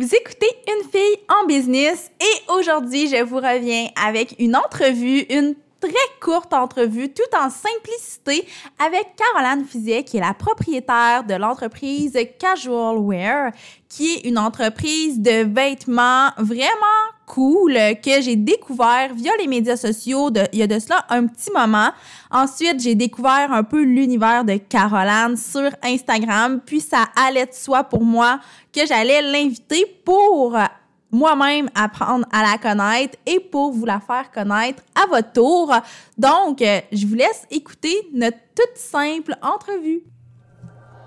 Vous écoutez Une fille en business et aujourd'hui, je vous reviens avec une entrevue, une très courte entrevue, tout en simplicité, avec Caroline Fizet, qui est la propriétaire de l'entreprise Casual Wear, qui est une entreprise de vêtements vraiment cool que j'ai découvert via les médias sociaux de, il y a de cela un petit moment. Ensuite, j'ai découvert un peu l'univers de Caroline sur Instagram, puis ça allait de soi pour moi que j'allais l'inviter pour moi-même apprendre à la connaître et pour vous la faire connaître à votre tour. Donc, euh, je vous laisse écouter notre toute simple entrevue.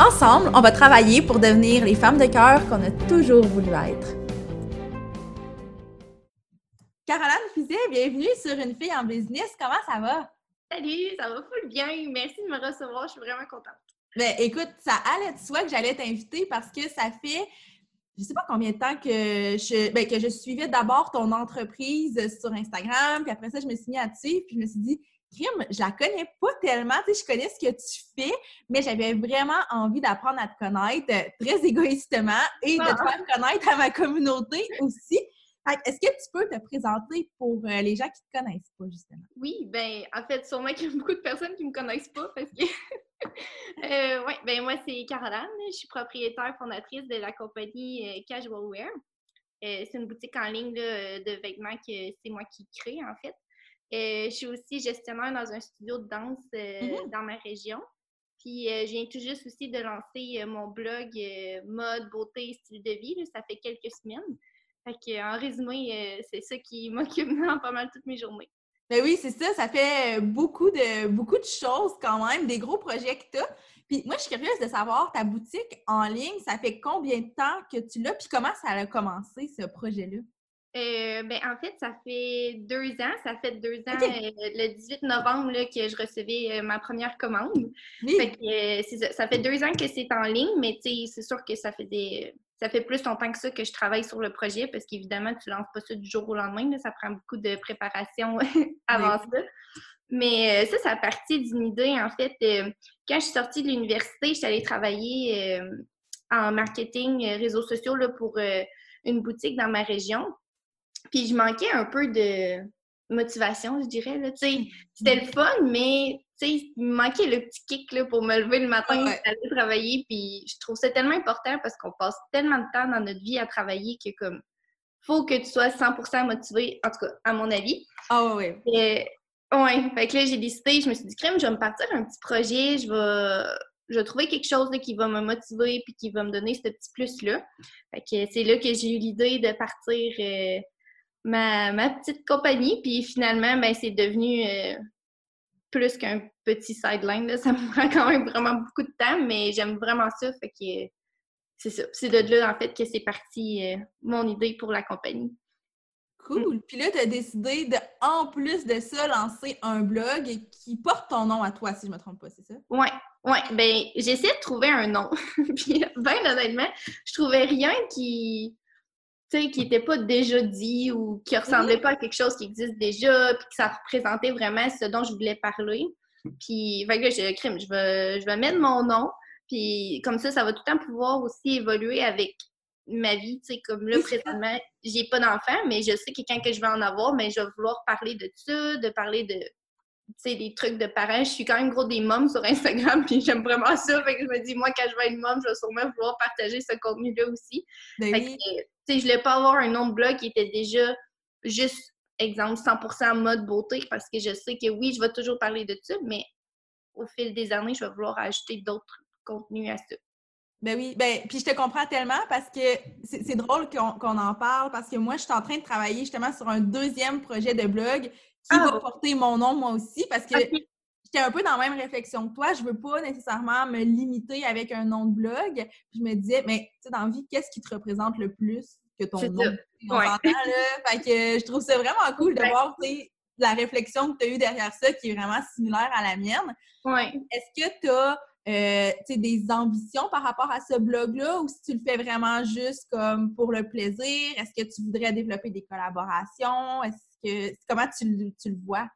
Ensemble, on va travailler pour devenir les femmes de cœur qu'on a toujours voulu être. Caroline Fizet, bienvenue sur Une fille en business. Comment ça va? Salut, ça va full bien. Merci de me recevoir. Je suis vraiment contente. Ben, écoute, ça allait de soi que j'allais t'inviter parce que ça fait, je sais pas combien de temps que je, ben, que je suivais d'abord ton entreprise sur Instagram, puis après ça, je me suis mis à dessus, puis je me suis dit, Crime, je la connais pas tellement, tu sais, je connais ce que tu fais, mais j'avais vraiment envie d'apprendre à te connaître euh, très égoïstement et de te ah. faire connaître à ma communauté aussi. Est-ce que tu peux te présenter pour euh, les gens qui ne te connaissent pas, justement? Oui, ben en fait, sûrement qu'il y a beaucoup de personnes qui ne me connaissent pas parce que. euh, oui, ben moi, c'est Caroline. Je suis propriétaire fondatrice de la compagnie euh, Casual Wear. C'est une boutique en ligne de vêtements que c'est moi qui crée, en fait. Je suis aussi gestionnaire dans un studio de danse mm-hmm. dans ma région. Puis je viens tout juste aussi de lancer mon blog mode, beauté, style de vie. ça fait quelques semaines. Fait en résumé, euh, c'est ça qui m'occupe dans pas mal toutes mes journées. Ben oui, c'est ça. Ça fait beaucoup de, beaucoup de choses quand même, des gros projets que tu as. Puis moi, je suis curieuse de savoir, ta boutique en ligne, ça fait combien de temps que tu l'as? Puis comment ça a commencé, ce projet-là? Euh, ben, en fait, ça fait deux ans. Ça fait deux ans, euh, le 18 novembre, que je recevais ma première commande. Fait ça, ça, fait deux ans que c'est en ligne, mais c'est sûr que ça fait des ça fait plus longtemps que ça que je travaille sur le projet parce qu'évidemment, tu ne lances pas ça du jour au lendemain. ça prend beaucoup de préparation avant ça. Mais euh, ça, ça a parti d'une idée. En fait, euh, quand je suis sortie de l'université, je suis allée travailler euh, en marketing réseaux sociaux là, pour une boutique dans ma région. Puis je manquais un peu de motivation, je dirais. C'était le fun, mais il me manquait le petit kick là, pour me lever le matin et aller travailler. Puis je trouve ça tellement important parce qu'on passe tellement de temps dans notre vie à travailler que comme faut que tu sois 100% motivé, en tout cas, à mon avis. Ah oui. ouais. Fait que là, j'ai décidé, je me suis dit, crème, je vais me partir un petit projet, je vais, je vais trouver quelque chose qui va me motiver puis qui va me donner ce petit plus-là. Fait que c'est là que j'ai eu l'idée de partir euh, ma, ma, petite compagnie. Puis finalement, ben, c'est devenu euh, plus qu'un petit sideline. Ça me prend quand même vraiment beaucoup de temps, mais j'aime vraiment ça. Fait que c'est ça. C'est de là, en fait, que c'est parti euh, mon idée pour la compagnie. Cool. Puis là, tu as décidé de, en plus de ça, lancer un blog qui porte ton nom à toi, si je ne me trompe pas, c'est ça? Oui, oui. Ben, j'essaie de trouver un nom. Puis, ben honnêtement, je trouvais rien qui qui n'était pas déjà dit ou qui ressemblait pas à quelque chose qui existe déjà, puis que ça représentait vraiment ce dont je voulais parler. Puis, fait que je crime, je vais, je vais mettre mon nom, puis comme ça, ça va tout le temps pouvoir aussi évoluer avec ma vie, tu sais, comme là, présentement, j'ai pas d'enfant, mais je sais que quand que je vais en avoir, mais je vais vouloir parler de ça, de parler de, des trucs de parents. Je suis quand même gros des mômes sur Instagram, puis j'aime vraiment ça. Fait que je me dis, moi, quand je vais être môme, je vais sûrement vouloir partager ce contenu-là aussi. Ben fait que, je voulais pas avoir un nom de blog qui était déjà juste, exemple, 100% mode beauté, parce que je sais que oui, je vais toujours parler de ça, mais au fil des années, je vais vouloir ajouter d'autres contenus à ça. Ben oui, ben, puis je te comprends tellement parce que c'est drôle qu'on en parle parce que moi, je suis en train de travailler justement sur un deuxième projet de blog qui va ah! porter mon nom moi aussi parce que j'étais un peu dans la même réflexion que toi. Je veux pas nécessairement me limiter avec un nom de blog. Puis je me disais, mais tu sais, dans la vie, qu'est-ce qui te représente le plus? que ton nom? Là. Fait que je trouve ça vraiment cool de voir la réflexion que tu as eue derrière ça qui est vraiment similaire à la mienne. Ouais. Est-ce que tu as euh, des ambitions par rapport à ce blog-là ou si tu le fais vraiment juste comme pour le plaisir? Est-ce que tu voudrais développer des collaborations? Est-ce que comment tu, tu le vois?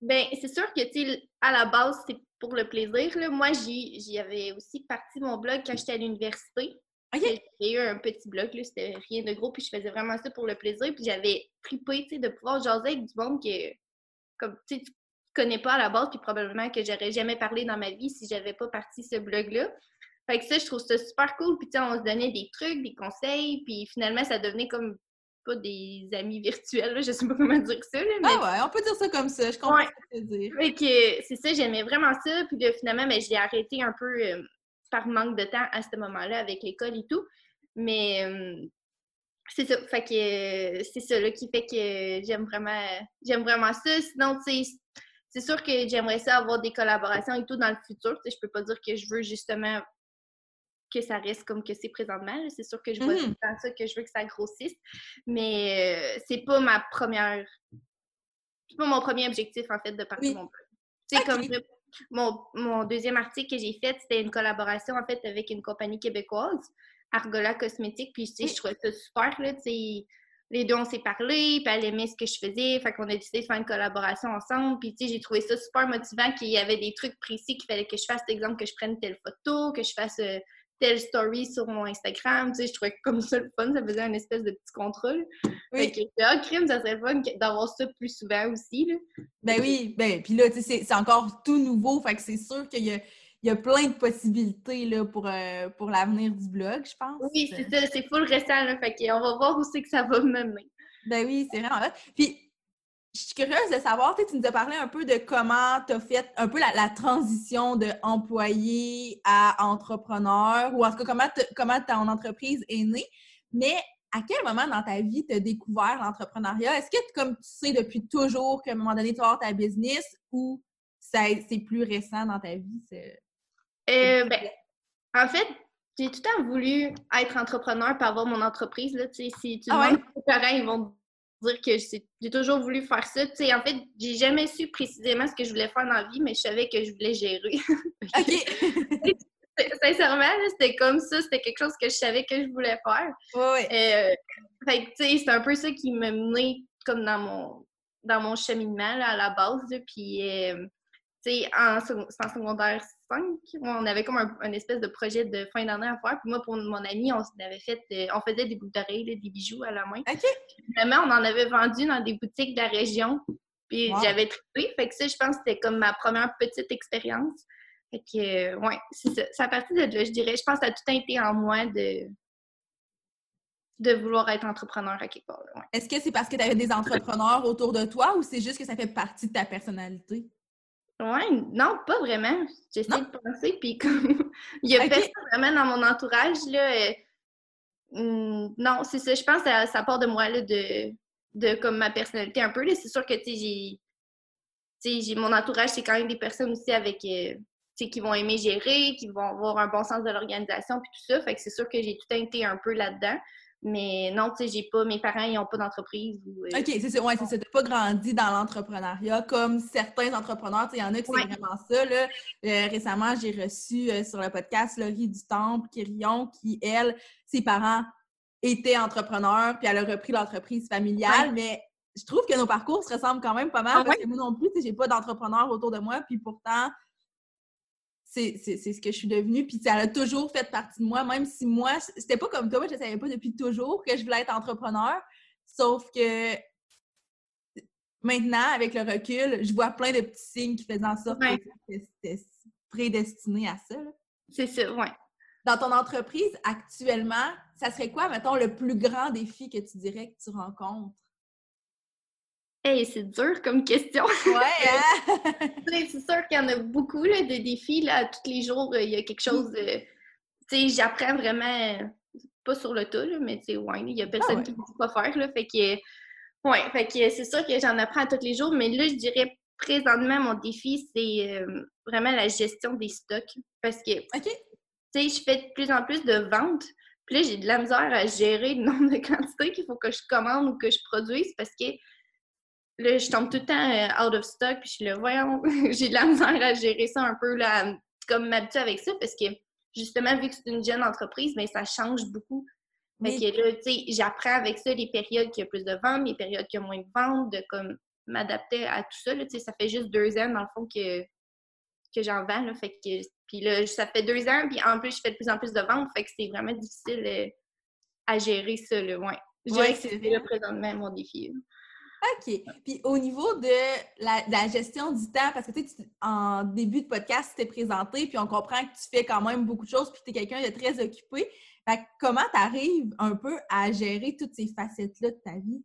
Ben, c'est sûr que, tu à la base, c'est pour le plaisir. Là. Moi, j'y avais aussi parti mon blog quand j'étais à l'université. J'ai eu un petit blog, c'était rien de gros, puis je faisais vraiment ça pour le plaisir. Puis j'avais sais, de pouvoir jaser avec du monde que, comme, tu connais pas à la base, puis probablement que j'aurais jamais parlé dans ma vie si j'avais pas parti ce blog-là. Fait que ça, je trouve ça super cool. Puis, tu sais, on se donnait des trucs, des conseils, puis finalement, ça devenait comme pas des amis virtuels, là, je sais pas comment dire ça. Là, mais... Ah ouais, on peut dire ça comme ça, je comprends ce que tu veux dire. C'est ça, j'aimais vraiment ça. Puis là, finalement, ben, j'ai arrêté un peu euh, par manque de temps à ce moment-là avec l'école et tout. Mais euh, c'est ça. Fait que c'est ça là, qui fait que j'aime vraiment j'aime vraiment ça. Sinon, tu sais, c'est sûr que j'aimerais ça avoir des collaborations et tout dans le futur. Je peux pas dire que je veux justement que ça reste comme que c'est présentement. C'est sûr que je vois mmh. ça que je veux que ça grossisse. Mais euh, c'est pas ma première. C'est pas mon premier objectif, en fait, de partir mon blog. C'est comme mon, mon, deuxième article que j'ai fait, c'était une collaboration, en fait, avec une compagnie québécoise, Argola Cosmétique. Puis, tu sais, je trouvais ça super, là, tu sais les deux, on s'est parlé, puis elle aimait ce que je faisais, fait qu'on a décidé de faire une collaboration ensemble, puis tu sais, j'ai trouvé ça super motivant qu'il y avait des trucs précis qu'il fallait que je fasse, par exemple, que je prenne telle photo, que je fasse euh, telle story sur mon Instagram, tu sais, je trouvais que comme ça le fun, ça faisait un espèce de petit contrôle. Oui. Fait que, ah, crime, ça serait fun d'avoir ça plus souvent aussi, là. Ben oui, ben, puis là, tu sais, c'est encore tout nouveau, fait que c'est sûr qu'il y a, il y a plein de possibilités, là, pour, euh, pour l'avenir du blog, je pense. Oui, c'est ça, c'est full récent, là, fait qu'on va voir où c'est que ça va mener. Ben oui, c'est vraiment Puis, je suis curieuse de savoir, tu nous as parlé un peu de comment tu as fait un peu la, transition de employé à entrepreneur, ou en tout cas comment, comment ton entreprise est née. Mais à quel moment dans ta vie tu as découvert l'entrepreneuriat? Est-ce que comme tu sais depuis toujours qu'à un moment donné, tu vas avoir ta business ou c'est plus récent dans ta vie? Euh, ben, en fait, j'ai tout le temps voulu être entrepreneur pour avoir mon entreprise. Là, si tu ah demandes parents, ils vont dire que j'ai toujours voulu faire ça. en fait, j'ai jamais su précisément ce que je voulais faire dans la vie, mais je savais que je voulais gérer. OK. Sincèrement, c'était comme ça, c'était quelque chose que je savais que je voulais faire. Oui, euh, c'est un peu ça qui m'a mené comme dans mon dans mon cheminement à la base. puis, euh, en, en secondaire 5, on avait comme un, espèce de projet de fin d'année à faire. Puis moi, pour mon ami, on avait fait, euh, on faisait des boucles d'oreilles, des bijoux à la main. OK. Vraiment, on en avait vendu dans des boutiques de la région. Puis j'avais trippé. Fait que ça, je pense que c'était comme ma première petite expérience. Fait que, euh, ouais, c'est ça. C'est à partir de là, je dirais, je pense que ça a tout été en moi de de vouloir être entrepreneur à quelque part. Est-ce que c'est parce que tu avais des entrepreneurs autour de toi ou c'est juste que ça fait partie de ta personnalité? Ouais, non, pas vraiment. J'essaie de penser, puis comme il y a personne vraiment dans mon entourage, là. Euh, hmm, non, c'est ça. Je pense que ça, part de moi, là, de, de comme ma personnalité un peu. C'est sûr que, tu sais, j'ai. mon entourage, c'est quand même des personnes aussi avec. Euh, qui vont aimer gérer, qui vont avoir un bon sens de l'organisation, puis tout ça. Fait que c'est sûr que j'ai tout été un peu là-dedans. Mais non, tu sais, j'ai pas, mes parents, ils n'ont pas d'entreprise. Euh, OK, c'est ça, ouais, c'est ça. Pas grandi dans l'entrepreneuriat comme certains entrepreneurs. Tu sais, il y en a qui c'est vraiment ça, là. Euh, récemment, j'ai reçu euh, sur le podcast Laurie du Temple, Kirion, qui, elle, ses parents étaient entrepreneurs, puis elle a repris l'entreprise familiale, mais je trouve que nos parcours se ressemblent quand même pas mal, ah parce que moi non plus, tu sais, j'ai pas d'entrepreneur autour de moi, puis pourtant, c'est ce que je suis devenue. Puis ça a toujours fait partie de moi, même si moi, c'était pas comme toi, moi, je savais pas depuis toujours que je voulais être entrepreneur. Sauf que maintenant, avec le recul, je vois plein de petits signes qui faisaient en sorte que c'était prédestiné à ça. C'est ça, oui. Dans ton entreprise, actuellement, ça serait quoi, mettons, le plus grand défi que tu dirais que tu rencontres? Hey, c'est dur comme question. Ouais, hein? c'est sûr qu'il y en a beaucoup là, de défis. Là, tous les jours, il y a quelque chose de. Tu sais, j'apprends vraiment, pas sur le tas, mais tu sais, ouais, il y a personne ah qui me dit quoi faire. Là, fait que, ouais, fait que c'est sûr que j'en apprends tous les jours. Mais là, je dirais présentement, mon défi, c'est euh, vraiment la gestion des stocks. Parce que, tu sais, je fais de plus en plus de ventes. Puis là, j'ai de la misère à gérer le nombre de quantités qu'il faut que je commande ou que je produise parce que là, je tombe tout le temps euh, out of stock, puis je suis là, voyons, j'ai de la misère à gérer ça un peu, là, comme m'habituer avec ça, parce que justement, vu que c'est une jeune entreprise, mais ben, ça change beaucoup. Fait que là, tu sais, j'apprends avec ça les périodes qui y a plus de ventes, les périodes qui y a moins de ventes, de comme m'adapter à tout ça. Là, ça fait juste deux ans, dans le fond, que, que j'en vends. Là, fait que, puis là, ça fait deux ans, puis en plus, je fais de plus en plus de ventes. Fait que c'est vraiment difficile euh, à gérer ça. Là, ouais. Je dirais que c'est là présentement mon défi. OK. Puis au niveau de la, gestion du temps, parce que tu sais, en début de podcast, tu t'es présenté, puis on comprend que tu fais quand même beaucoup de choses, puis tu es quelqu'un de très occupé. Fait comment tu arrives un peu à gérer toutes ces facettes-là de ta vie?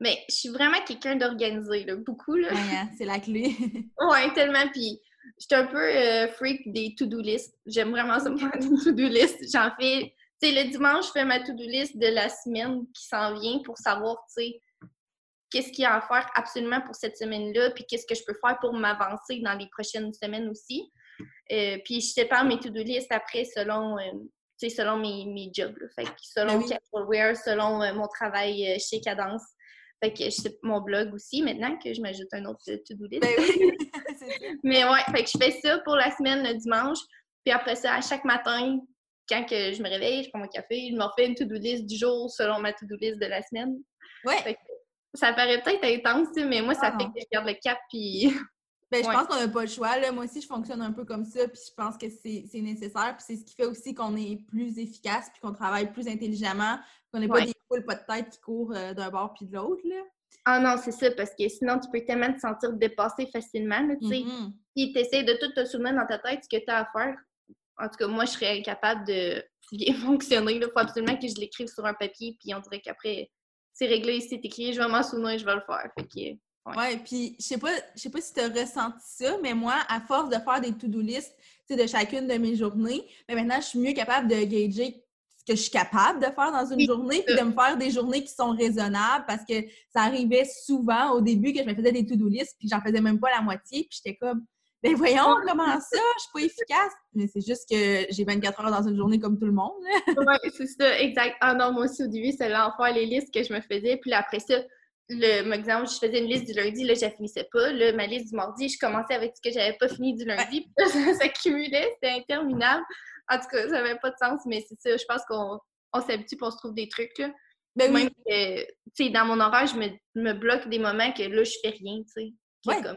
Mais je suis vraiment quelqu'un d'organisé, beaucoup. Là. Hein, c'est la clé. ouais, tellement. Puis je suis un peu euh, freak des to-do list. J'aime vraiment ça faire des to-do list. J'en fais. Tu sais, le dimanche, je fais ma to-do list de la semaine qui s'en vient pour savoir, tu sais, qu'est-ce qu'il y a à faire absolument pour cette semaine-là, puis qu'est-ce que je peux faire pour m'avancer dans les prochaines semaines aussi. Euh, puis je sépare mes to-do list après selon, euh, selon mes, mes jobs. Fait selon ben selon mon travail chez Cadence. Fait que c'est mon blog aussi maintenant que je m'ajoute un autre to-do list. Ben Mais ouais, fait que je fais ça pour la semaine le dimanche. Puis après ça, à chaque matin, quand que je me réveille, je prends mon café, je me refais une to-do list du jour selon ma to-do list de la semaine. Ouais. Ça paraît peut-être intense, mais moi, ça ah fait que je garde le cap puis Ben, je pense qu'on n'a pas le choix. Là. Moi aussi, je fonctionne un peu comme ça, puis je pense que c'est nécessaire. Puis c'est ce qui fait aussi qu'on est plus efficace, puis qu'on travaille plus intelligemment, qu'on n'est pas des poules pas de tête qui courent euh, d'un bord puis de l'autre. Ah non, c'est ça, parce que sinon, tu peux tellement te sentir dépassé facilement. tu sais. Mm-hmm. Puis tu essaies de tout te souvenir dans ta tête ce que tu as à faire. En tout cas, moi, je serais incapable de bien fonctionner. Il faut absolument que je l'écrive sur un papier, puis on dirait qu'après, c'est réglé, c'est écrit, je vais m'en souvenir, je vais le faire. Fait que, Ouais, puis je sais pas, je sais pas si tu as ressenti ça, mais moi, à force de faire des to-do list de chacune de mes journées, mais maintenant, je suis mieux capable de gager ce que je suis capable de faire dans une journée, puis de me faire des journées qui sont raisonnables parce que ça arrivait souvent au début que je me faisais des to-do list, puis j'en faisais même pas la moitié, puis j'étais comme ben voyons, comment ça? Je suis pas efficace. Mais c'est juste que j'ai 24 heures dans une journée comme tout le monde. oui, c'est ça, exact. Ah non, moi aussi au début, c'est l'enfer les listes que je me faisais. Puis après ça, le, exemple, je faisais une liste du lundi, là, je la finissais pas. Là, ma liste du mardi, je commençais avec ce que j'avais pas fini du lundi, puis ça s'accumulait, c'était interminable. En tout cas, ça n'avait pas de sens, mais c'est ça, je pense qu'on on, s'habitue pour se trouve des trucs, là. Ben Même que, tu sais, dans mon horaire, je me, me, bloque des moments que là, je fais rien, tu sais. Ouais. Comme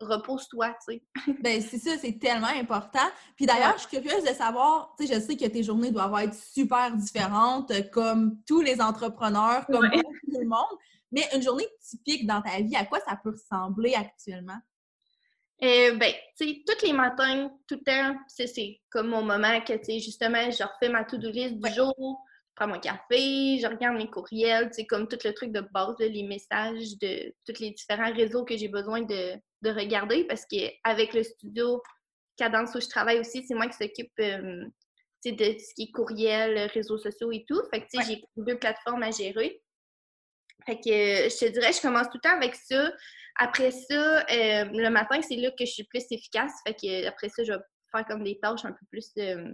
repose-toi, tu sais. ben, c'est ça, c'est tellement important. Puis d'ailleurs, je suis curieuse de savoir, tu sais, je sais que tes journées doivent être super différentes, comme tous les entrepreneurs, comme tout le monde. Mais une journée typique dans ta vie, à quoi ça peut ressembler actuellement? Euh, ben, tu sais, tous les matins, tout le temps, c'est comme mon moment que, tu sais, justement, je refais ma to-do list du jour, prends mon café, je regarde mes courriels, sais, comme tout le truc de base, les messages de tous les différents réseaux que j'ai besoin de, regarder parce qu'avec le studio Cadence où je travaille aussi, c'est moi qui s'occupe euh, de ce qui est courriel, réseaux sociaux et tout. Fait que, j'ai deux plateformes à gérer. Fait que je te dirais, je commence tout le temps avec ça. Après ça, euh, le matin, c'est là que je suis plus efficace. Fait que après ça, je vais faire comme des tâches un peu plus euh,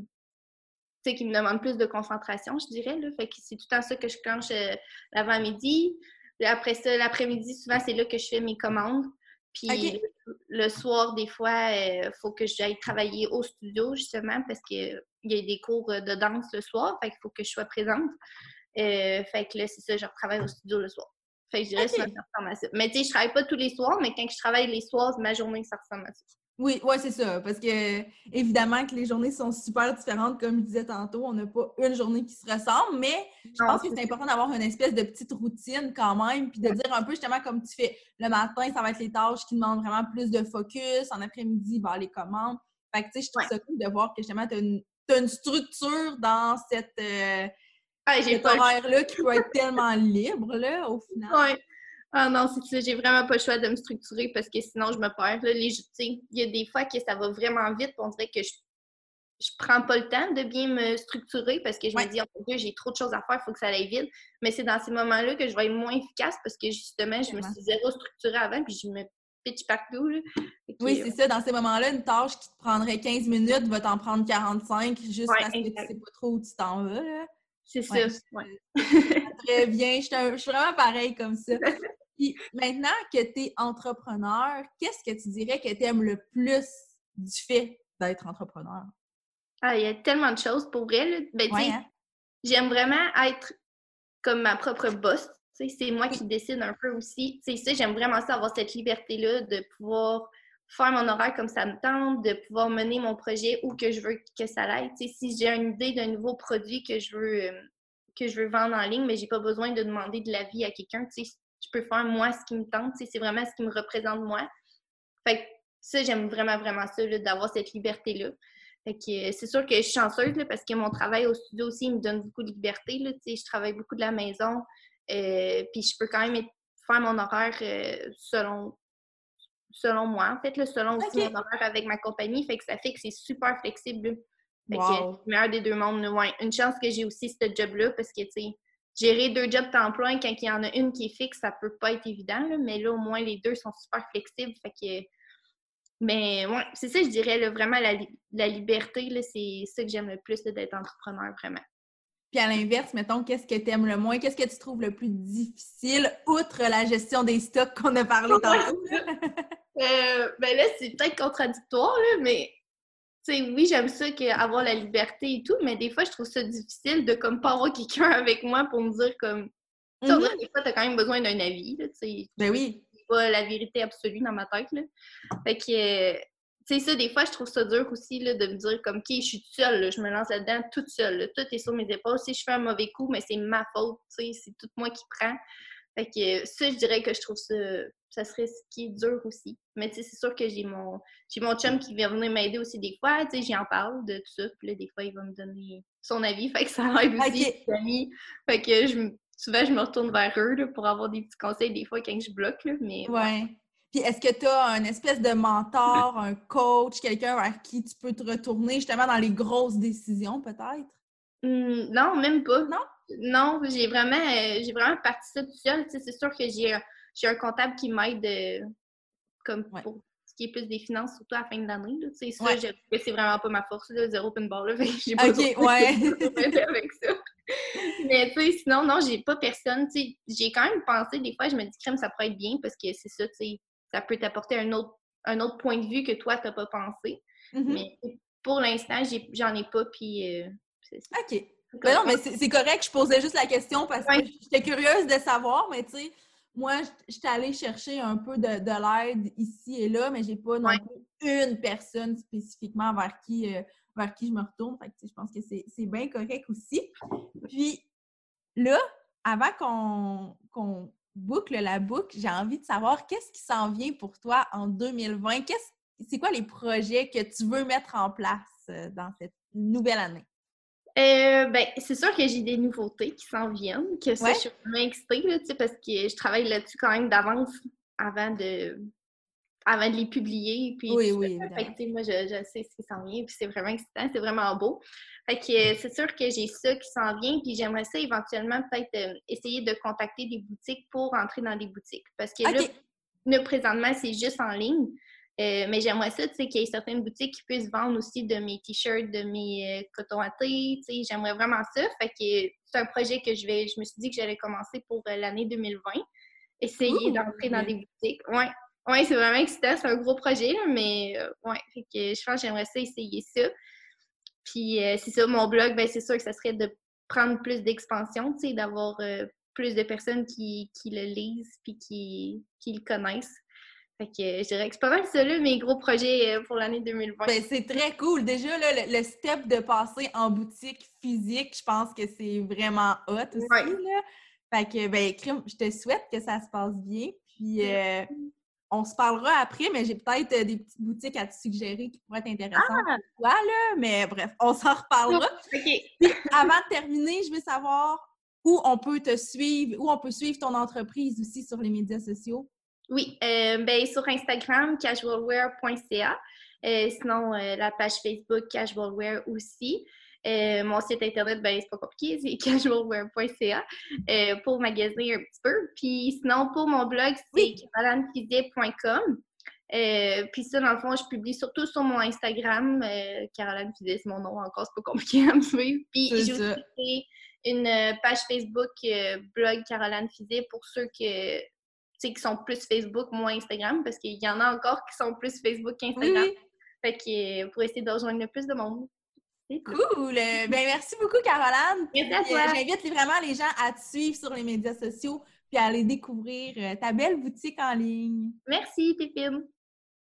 sais, qui me demandent plus de concentration, je dirais. Là. Fait que c'est tout le temps ça que je clenche euh, l'avant-midi. Après ça, l'après-midi, souvent, c'est là que je fais mes commandes. Puis le, soir, des fois, il faut que j'aille travailler au studio, justement, parce qu'il y a des cours de danse le soir. Fait qu'il faut que je sois présente. Euh, fait que là, c'est ça, je retravaille au studio le soir. Fait que je dirais que ça ressemble à ça. Mais tu sais, je travaille pas tous les soirs, mais quand je travaille les soirs, ma journée, ça ressemble à ça. Oui, ouais, c'est ça. Parce que évidemment que les journées sont super différentes, comme je disais tantôt. On n'a pas une journée qui se ressemble, mais je pense que c'est important d'avoir une espèce de petite routine quand même, puis de dire un peu justement comme tu fais le matin, ça va être les tâches qui demandent vraiment plus de focus. En après-midi, bah, les commandes. Fait que tu sais, je trouve ça cool de voir que justement, tu as, une structure dans cette. Euh, cet horaire-là qui peut être tellement libre, là, au final. Oui. Ah non, c'est ça. J'ai vraiment pas le choix de me structurer parce que sinon, je me perds. Là, les, il y a des fois que ça va vraiment vite. On dirait que je, je prends pas le temps de bien me structurer parce que je me dis, oh mon Dieu, j'ai trop de choses à faire, il faut que ça aille vite. Mais c'est dans ces moments-là que je vais être moins efficace parce que justement, je me suis zéro structurée avant puis je me pitch partout. Là. Oui, c'est ça. Dans ces moments-là, une tâche qui te prendrait 15 minutes va t'en prendre 45 juste parce que tu sais pas trop où tu t'en vas. Là. C'est ça. très bien. Je, suis vraiment pareil comme ça. Puis maintenant que tu es entrepreneur, qu'est-ce que tu dirais que tu aimes le plus du fait d'être entrepreneur? Ah, il y a tellement de choses pour vrai. Ben, hein? J'aime vraiment être comme ma propre boss. C'est moi qui décide un peu aussi. J'aime vraiment ça, avoir cette liberté-là de pouvoir faire mon horaire comme ça me tente, de pouvoir mener mon projet où que je veux que ça aille. si j'ai une idée d'un nouveau produit que je veux euh, que je veux vendre en ligne, mais j'ai pas besoin de demander de l'avis à quelqu'un. Je peux faire moi ce qui me tente. C'est vraiment ce qui me représente moi. Fait que ça, j'aime vraiment, vraiment ça, d'avoir cette liberté-là. Fait que c'est sûr que je suis chanceuse parce que mon travail au studio aussi me donne beaucoup de liberté. Là, je travaille beaucoup de la maison. Euh, puis je peux quand même faire mon horaire euh, selon selon moi, en fait, là, selon aussi mon horaire avec ma compagnie. Fait que ça fait que c'est super flexible. C'est le meilleur des deux mondes. Ouais. Une chance que j'ai aussi ce job-là parce que, tu sais, gérer deux jobs temps plein quand il y en a une qui est fixe, ça peut pas être évident. mais là, au moins, les deux sont super flexibles. Fait que. Mais ouais, c'est ça, je dirais, vraiment, la, la liberté, c'est ça que j'aime le plus d'être entrepreneur, vraiment. Puis à l'inverse, mettons, qu'est-ce que tu aimes le moins? Qu'est-ce que tu trouves le plus difficile, outre la gestion des stocks qu'on a parlé tantôt? euh, ben là, c'est peut-être contradictoire, là, mais oui, j'aime ça avoir la liberté et tout, mais des fois, je trouve ça difficile de comme pas avoir quelqu'un avec moi pour me dire comme. Tu mm des fois, t'as quand même besoin d'un avis, là, Ben oui. C'est pas la vérité absolue dans ma tête, là. Fait que, tu sais, ça, des fois, je trouve ça dur aussi là, de me dire comme, OK, je suis toute seule, je me lance là-dedans toute seule. Tout est sur mes épaules. Si je fais un mauvais coup, mais c'est ma faute, c'est tout moi qui prends. Fait que ça, je dirais que je trouve ça, ça serait ce qui est dur aussi. Mais tu sais, c'est sûr que j'ai mon, j'ai mon chum qui vient venir m'aider aussi des fois, tu sais, j'y en parle de tout ça. Puis là, des fois, il va me donner son avis. Fait que ça aide aussi, amis. Fait que je, souvent, je me retourne vers eux pour avoir des petits conseils des fois quand je bloque, là, mais... Ouais. Puis est-ce que tu as un espèce de mentor, un coach, quelqu'un vers qui tu peux te retourner justement dans les grosses décisions, peut-être? Mmh, non, même pas. Non? Non, j'ai vraiment, euh, j'ai vraiment parti ça tout seul. c'est sûr que j'ai, un comptable qui m'aide euh, comme pour ce qui est plus des finances, surtout à la fin de l'année. Ça, c'est vraiment pas ma force, là, zéro pin bar. Là, j'ai pas OK, ouais. avec ça. Mais tu sais, sinon, non, j'ai pas personne. J'ai quand même pensé, des fois, je me dis, crème, ça pourrait être bien parce que c'est ça, tu sais ça peut t'apporter un autre, un autre point de vue que toi, tu n'as pas pensé. Mm-hmm. Mais pour l'instant, j'en ai, pas, puis euh, OK. Ben non, mais c'est correct, je posais juste la question parce que j'étais curieuse de savoir, mais tu sais, moi, j'étais allée chercher un peu de, l'aide ici et là, mais j'ai pas non plus une personne spécifiquement vers qui, euh, vers qui je me retourne. Fait que, je pense que c'est bien correct aussi. Puis là, avant qu'on boucle la boucle, j'ai envie de savoir qu'est-ce qui s'en vient pour toi en 2020? C'est quoi les projets que tu veux mettre en place euh, dans cette nouvelle année? Euh, ben, c'est sûr que j'ai des nouveautés qui s'en viennent, que ça, je suis vraiment excitée, là, parce que je travaille là-dessus quand même d'avance avant de avant de les publier. Puis oui, oui. Fait moi, je, je, sais ce qui s'en vient, puis c'est vraiment excitant, c'est vraiment beau. Fait que c'est sûr que j'ai ça qui s'en vient, puis j'aimerais ça éventuellement peut-être euh, essayer de contacter des boutiques pour entrer dans des boutiques. Parce que là, présentement, c'est juste en ligne. Euh, mais j'aimerais ça, tu sais, qu'il y ait certaines boutiques qui puissent vendre aussi de mes t-shirts, de mes euh, cotons à thé, tu sais, j'aimerais vraiment ça. Fait que c'est un projet que je vais, je me suis dit que j'allais commencer pour l'année 2020. Essayer d'entrer dans des boutiques. Ouais, ouais, c'est vraiment excitant, c'est un gros projet, mais ouais, fait que je pense que j'aimerais ça essayer ça. Puis euh, c'est ça, mon blog, ben, c'est sûr que ça serait de prendre plus d'expansion, tu sais, d'avoir euh, plus de personnes qui, le lisent puis qui, le connaissent. Fait que je dirais que c'est pas mal ça, là, mes gros projets euh, pour l'année 2020. Ben, c'est très cool. Déjà, là, le, step de passer en boutique physique, je pense que c'est vraiment hot aussi. Là. Fait que, ben, je te souhaite que ça se passe bien. Puis, on se parlera après, mais j'ai peut-être euh, des petites boutiques à te suggérer qui pourraient être intéressantes ah! pour toi, là. Mais bref, on s'en reparlera. avant de terminer, je veux savoir où on peut te suivre, où on peut suivre ton entreprise aussi sur les médias sociaux. Oui, euh, ben, sur Instagram, casualwear.ca. Euh, sinon, la page Facebook Casualwear aussi. Euh, mon site internet, ben, c'est pas compliqué, c'est casualwear.ca euh, pour magasiner un petit peu. Puis sinon, pour mon blog, c'est carolanefizet.com. Euh, puis ça, dans le fond, je publie surtout sur mon Instagram. Caroline Fizet, c'est mon nom encore, c'est pas compliqué à me suivre. Puis j'ai aussi une page Facebook blog Caroline Fizet pour ceux que, qui sont plus Facebook, moins Instagram, parce qu'il y en a encore qui sont plus Facebook qu'Instagram. Fait que pour essayer de rejoindre le plus de monde. Cool! Ben, merci beaucoup, Caroline. Merci à toi. J'invite vraiment les gens à te suivre sur les médias sociaux puis à aller découvrir ta belle boutique en ligne. Merci, Pépine.